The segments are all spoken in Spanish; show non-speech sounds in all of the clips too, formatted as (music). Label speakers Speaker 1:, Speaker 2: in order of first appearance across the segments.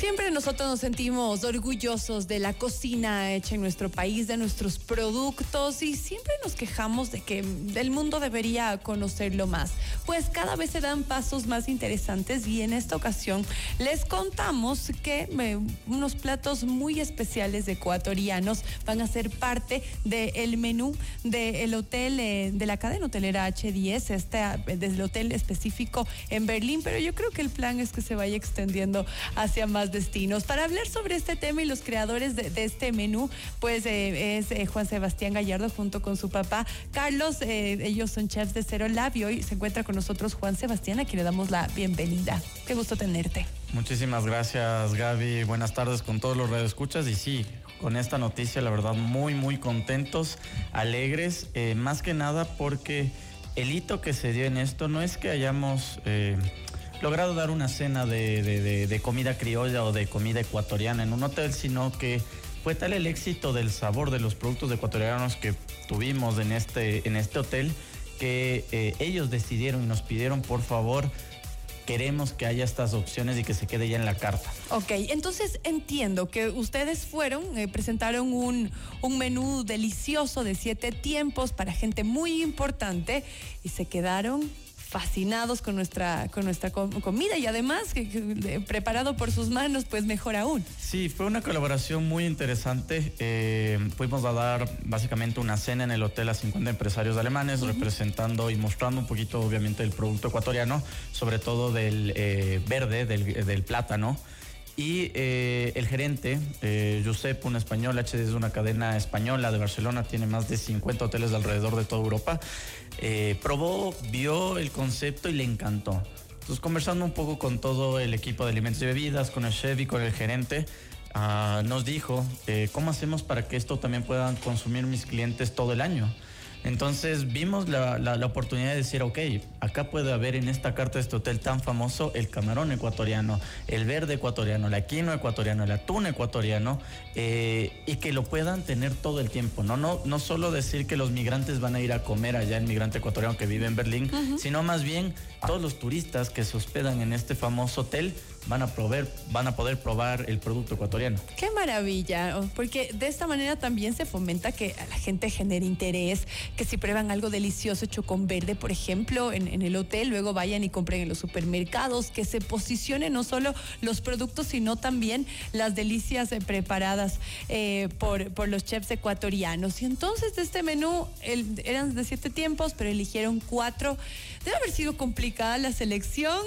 Speaker 1: Siempre nosotros nos sentimos orgullosos de la cocina hecha en nuestro país, de nuestros productos y siempre nos quejamos de que el mundo debería conocerlo más. Pues cada vez se dan pasos más interesantes y en esta ocasión les contamos que eh, unos platos muy especiales ecuatorianos van a ser parte del menú del hotel eh, de la cadena hotelera H10, este, desde el hotel específico en Berlín, pero yo creo que el plan es que se vaya extendiendo hacia más destinos. Para hablar sobre este tema y los creadores de, este menú, pues eh, es eh, Juan Sebastián Gallardo junto con su papá Carlos. Eh, ellos son chefs de Cero Lab y hoy se encuentra con nosotros Juan Sebastián, a quien le damos la bienvenida. Qué gusto tenerte.
Speaker 2: Muchísimas gracias, Gaby. Buenas tardes con todos los radioescuchas. Y sí, con esta noticia, la verdad, muy, muy contentos, alegres, más que nada porque el hito que se dio en esto no es que hayamos logrado dar una cena de, comida criolla o de comida ecuatoriana en un hotel, sino que fue tal el éxito del sabor de los productos ecuatorianos que tuvimos en este, en este hotel que eh, ellos decidieron y nos pidieron por favor queremos que haya estas opciones y que se quede ya en la carta.
Speaker 1: Ok, entonces entiendo que ustedes fueron, eh, presentaron un, un menú delicioso de siete tiempos para gente muy importante y se quedaron fascinados con nuestra, con nuestra comida y además que, preparado por sus manos, pues mejor aún.
Speaker 2: Sí, fue una colaboración muy interesante. Eh, fuimos a dar básicamente una cena en el hotel a 50 empresarios alemanes, representando y mostrando un poquito, obviamente, el producto ecuatoriano, sobre todo del eh, verde, del, del plátano. Y eh, el gerente, eh, Josep, un español, HD es una cadena española de Barcelona, tiene más de 50 hoteles alrededor de toda Europa, eh, probó, vio el concepto y le encantó. Entonces, conversando un poco con todo el equipo de alimentos y bebidas, con el chef y con el gerente, ah, nos dijo, ¿cómo hacemos para que esto también puedan consumir mis clientes todo el año? Entonces vimos la, la, oportunidad de decir, ok, acá puede haber en esta carta de este hotel tan famoso el camarón ecuatoriano, el verde ecuatoriano, la quinoa ecuatoriano, el atún ecuatoriano, eh, y que lo puedan tener todo el tiempo, ¿no? No, no solo decir que los migrantes van a ir a comer allá el migrante ecuatoriano que vive en Berlín, sino más bien todos los turistas que se hospedan en este famoso hotel van a, proveer, van a poder probar el producto ecuatoriano.
Speaker 1: Qué maravilla, oh, porque de esta manera también se fomenta que la gente genere interés, que si prueban algo delicioso hecho con verde, por ejemplo, en, el hotel, luego vayan y compren en los supermercados, que se posicionen no solo los productos, sino también las delicias eh, preparadas eh, por, por los chefs ecuatorianos. Y entonces de este menú eran de siete tiempos, pero eligieron cuatro. Debe haber sido complicada la selección.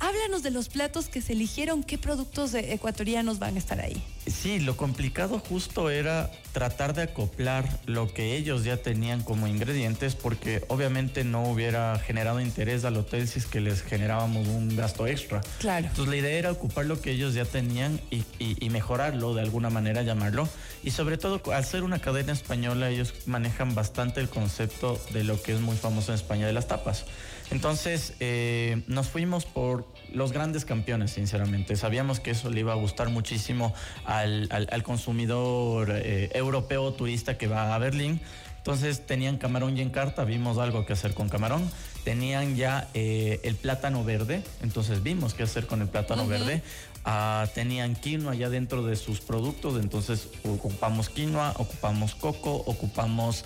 Speaker 1: Háblanos de los platos que se eligieron, ¿qué productos ecuatorianos van a estar ahí?
Speaker 2: Sí, lo complicado justo era tratar de acoplar lo que ellos ya tenían como ingredientes porque obviamente no hubiera generado interés al hotel si es que les generábamos un gasto extra.
Speaker 1: Claro.
Speaker 2: Entonces la idea era ocupar lo que ellos ya tenían y, y mejorarlo de alguna manera, llamarlo. Y sobre todo, al ser una cadena española, ellos manejan bastante el concepto de lo que es muy famoso en España de las tapas. Entonces eh, nos fuimos por los grandes campeones, sinceramente. Sabíamos que eso le iba a gustar muchísimo al, consumidor eh, europeo turista que va a Berlín. Entonces tenían camarón y en carta, vimos algo que hacer con camarón. Tenían ya eh, el plátano verde, entonces vimos qué hacer con el plátano verde. Ah, tenían quinoa ya dentro de sus productos, entonces ocupamos quinoa, ocupamos coco, ocupamos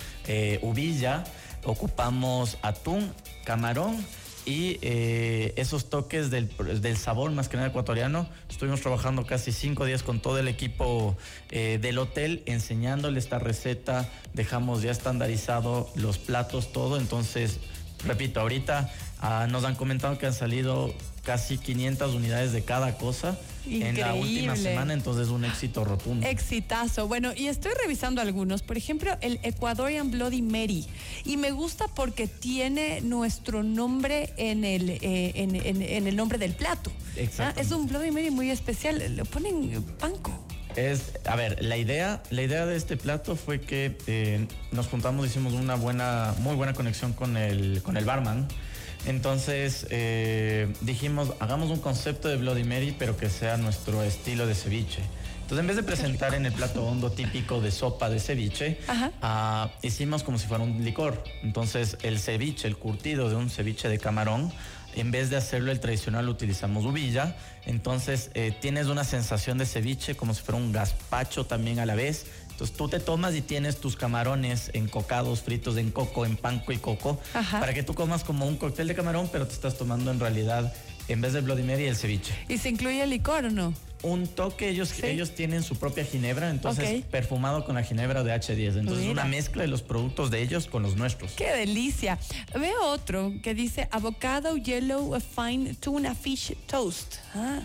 Speaker 2: uvilla, ocupamos atún camarón y eh, esos toques del, sabor más que nada ecuatoriano. Estuvimos trabajando casi cinco días con todo el equipo eh, del hotel enseñándole esta receta. Dejamos ya estandarizado los platos, todo. Entonces, repito, ahorita ah, nos han comentado que han salido casi 500 unidades de cada cosa en la última semana, entonces un éxito rotundo.
Speaker 1: Exitazo. Bueno, y estoy revisando algunos, por ejemplo, el Ecuadorian Bloody Mary. Y me gusta porque tiene nuestro nombre en el, eh, en, el nombre del plato.
Speaker 2: Exacto.
Speaker 1: Es un Bloody Mary muy especial, lo ponen panco.
Speaker 2: Es, a ver, la idea, la idea de este plato fue que eh, nos juntamos, hicimos una buena, muy buena conexión con el, con el barman entonces eh, dijimos, hagamos un concepto de Bloody Mary, pero que sea nuestro estilo de ceviche. Entonces, en vez de presentar en el plato hondo típico de sopa de ceviche, ah, hicimos como si fuera un licor. Entonces, el ceviche, el curtido de un ceviche de camarón, en vez de hacerlo el tradicional utilizamos uvilla. Entonces eh, tienes una sensación de ceviche como si fuera un gazpacho también a la vez. Entonces tú te tomas y tienes tus camarones encocados, fritos en coco, en panco y coco, para que tú comas como un cóctel de camarón, pero te estás tomando en realidad en vez del Bloody Mary el ceviche.
Speaker 1: ¿Y se incluye el licor o no?
Speaker 2: un toque, ellos, ellos tienen su propia ginebra, entonces perfumado con la ginebra de H10. Entonces es una mezcla de los productos de ellos con los nuestros.
Speaker 1: ¡Qué delicia! Veo otro que dice avocado yellow fine tuna fish toast. Ah.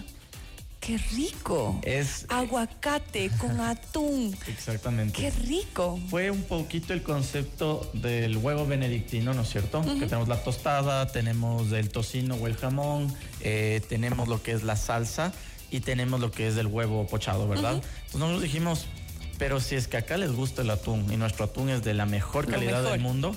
Speaker 1: ¡Qué rico!
Speaker 2: Es
Speaker 1: aguacate con (laughs) atún.
Speaker 2: Exactamente.
Speaker 1: ¡Qué rico!
Speaker 2: Fue un poquito el concepto del huevo benedictino, ¿no es cierto? Que tenemos la tostada, tenemos el tocino o el jamón, eh, tenemos lo que es la salsa y tenemos lo que es el huevo pochado, ¿verdad? Entonces nosotros dijimos, pero si es que acá les gusta el atún y nuestro atún es de la mejor calidad del mundo,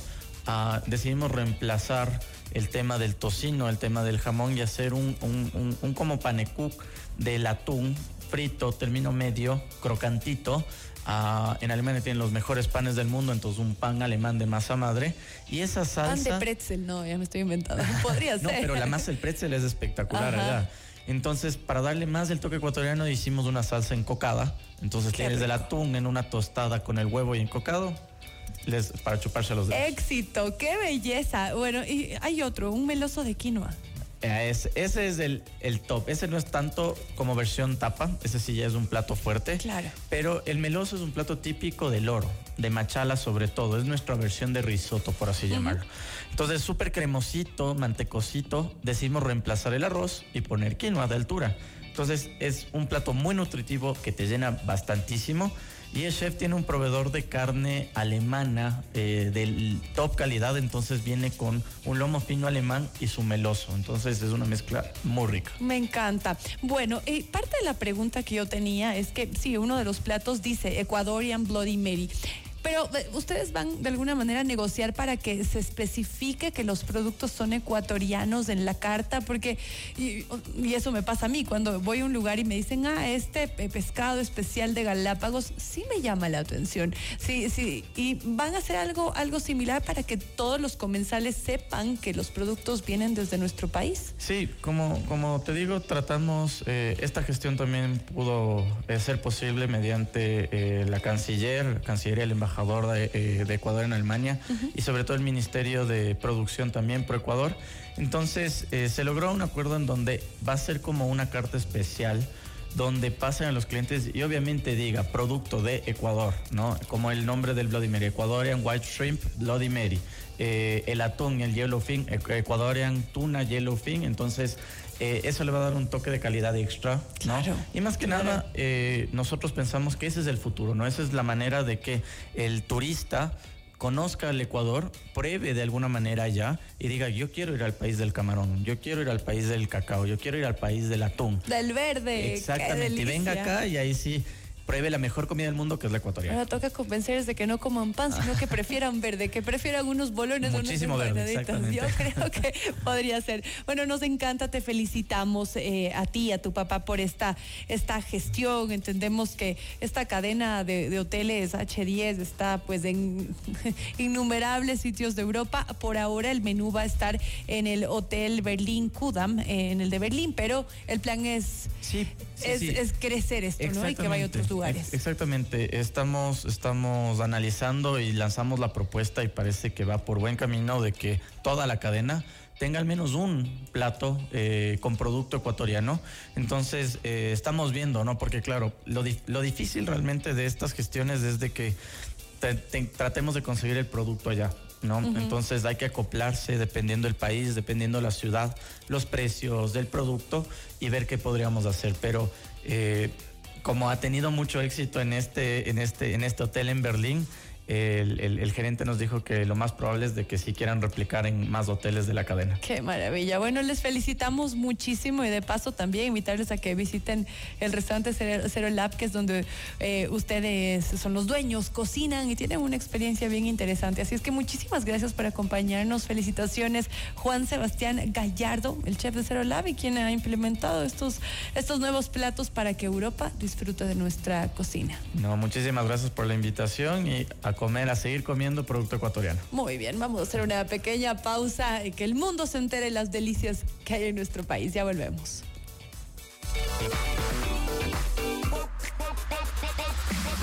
Speaker 2: uh, decidimos reemplazar el tema del tocino, el tema del jamón y hacer un, un, un, como panecook del atún frito, término medio, crocantito. Uh, en Alemania tienen los mejores panes del mundo, entonces un pan alemán de masa madre. Y esa salsa.
Speaker 1: Pan de pretzel, no, ya me estoy inventando. (laughs) Podría ser.
Speaker 2: no, pero la masa del pretzel es espectacular, ¿verdad? Entonces, para darle más del toque ecuatoriano, hicimos una salsa encocada. Entonces, tienes el atún en una tostada con el huevo y encocado. Les, para chuparse los dedos.
Speaker 1: Éxito, qué belleza. Bueno, y hay otro, un meloso de quinoa.
Speaker 2: Eh, ese es el, el, top. Ese no es tanto como versión tapa, ese sí ya es un plato fuerte.
Speaker 1: Claro.
Speaker 2: Pero el meloso es un plato típico del oro, de machala sobre todo. Es nuestra versión de risotto, por así llamarlo. Entonces, súper cremosito, mantecosito. Decimos reemplazar el arroz y poner quinoa de altura. Entonces, es un plato muy nutritivo que te llena bastantísimo y chef tiene un proveedor de carne alemana eh, de top calidad, entonces viene con un lomo fino alemán y su meloso. Entonces es una mezcla muy rica.
Speaker 1: Me encanta. Bueno, eh, parte de la pregunta que yo tenía es que sí, uno de los platos dice Ecuadorian Bloody Mary. Pero eh, ustedes van de alguna manera a negociar para que se especifique que los productos son ecuatorianos en la carta, porque, y, eso me pasa a mí, cuando voy a un lugar y me dicen, ah, este pescado especial de Galápagos, sí me llama la atención. Sí, sí, y van a hacer algo, algo similar para que todos los comensales sepan que los productos vienen desde nuestro país.
Speaker 2: Sí, como, como te digo, tratamos, eh, esta gestión también pudo eh, ser posible mediante la canciller, cancillería del embajador eh, de, Ecuador en Alemania y sobre todo el Ministerio de Producción también por Ecuador. Entonces eh, se logró un acuerdo en donde va a ser como una carta especial donde pasen a los clientes y obviamente diga producto de Ecuador, ¿no? Como el nombre del Bloody Mary, Ecuadorian White Shrimp Bloody Mary. Eh, el atún, el yellowfin, Ecuadorian tuna yellowfin, entonces eh, eso le va a dar un toque de calidad extra, ¿no? y más que nada, eh, nosotros pensamos que ese es el futuro, ¿no? Esa es la manera de que el turista conozca el Ecuador, pruebe de alguna manera allá y diga, yo quiero ir al país del camarón, yo quiero ir al país del cacao, yo quiero ir al país del atún.
Speaker 1: Del verde.
Speaker 2: Exactamente, y venga acá y ahí sí pruebe la mejor comida del mundo, que es la ecuatoriana.
Speaker 1: Ahora toca convencerles de que no coman pan, sino que prefieran (laughs) verde, que prefieran unos bolones
Speaker 2: Muchísimo
Speaker 1: unos
Speaker 2: verde,
Speaker 1: Yo creo que podría ser. Bueno, nos encanta, te felicitamos eh, a ti, a tu papá por esta, esta gestión. Entendemos que esta cadena de, hoteles H10 está pues en (laughs) innumerables sitios de Europa. Por ahora el menú va a estar en el Hotel Berlín Kudam, eh, en el de Berlín, pero el plan es, es, crecer esto, ¿no? Y que vaya a otros lugares.
Speaker 2: Exactamente, estamos, estamos analizando y lanzamos la propuesta y parece que va por buen camino de que toda la cadena tenga al menos un plato eh, con producto ecuatoriano. Entonces, eh, estamos viendo, ¿no? Porque claro, lo, lo, difícil realmente de estas gestiones es de que tratemos de conseguir el producto allá. ¿no? Entonces hay que acoplarse dependiendo del país, dependiendo de la ciudad, los precios del producto y ver qué podríamos hacer. Pero eh, como ha tenido mucho éxito en este, en este, en este hotel en Berlín, el, gerente nos dijo que lo más probable es de que sí quieran replicar en más hoteles de la cadena.
Speaker 1: Qué maravilla. Bueno, les felicitamos muchísimo y de paso también invitarles a que visiten el restaurante Cero Lab, que es donde eh, ustedes son los dueños, cocinan y tienen una experiencia bien interesante. Así es que muchísimas gracias por acompañarnos. Felicitaciones, Juan Sebastián Gallardo, el chef de Cero Lab y quien ha implementado estos, estos nuevos platos para que Europa disfrute de nuestra cocina.
Speaker 2: No, muchísimas gracias por la invitación y a comer, a seguir comiendo producto ecuatoriano.
Speaker 1: Muy bien, vamos a hacer una pequeña pausa y que el mundo se entere las delicias que hay en nuestro país. Ya volvemos.